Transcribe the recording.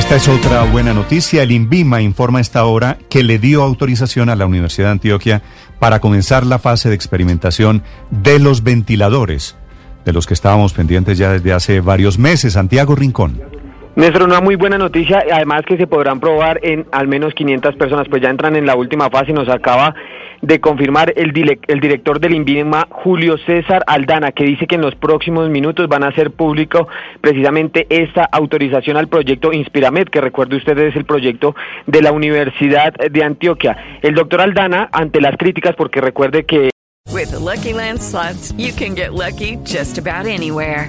Esta es otra buena noticia. El INVIMA informa a esta hora que le dio autorización a la Universidad de Antioquia para comenzar la fase de experimentación de los ventiladores, de los que estábamos pendientes ya desde hace varios meses. Santiago Rincón. Néstor, una muy buena noticia, además que se podrán probar en al menos 500 personas, pues ya entran en la última fase y nos acaba de confirmar el, el director del INVIMA, Julio César Aldana, que dice que en los próximos minutos van a hacer público precisamente esta autorización al proyecto Inspiramed, que recuerde ustedes es el proyecto de la Universidad de Antioquia. El doctor Aldana, ante las críticas, porque recuerde que... With Lucky Land you can get lucky just about anywhere.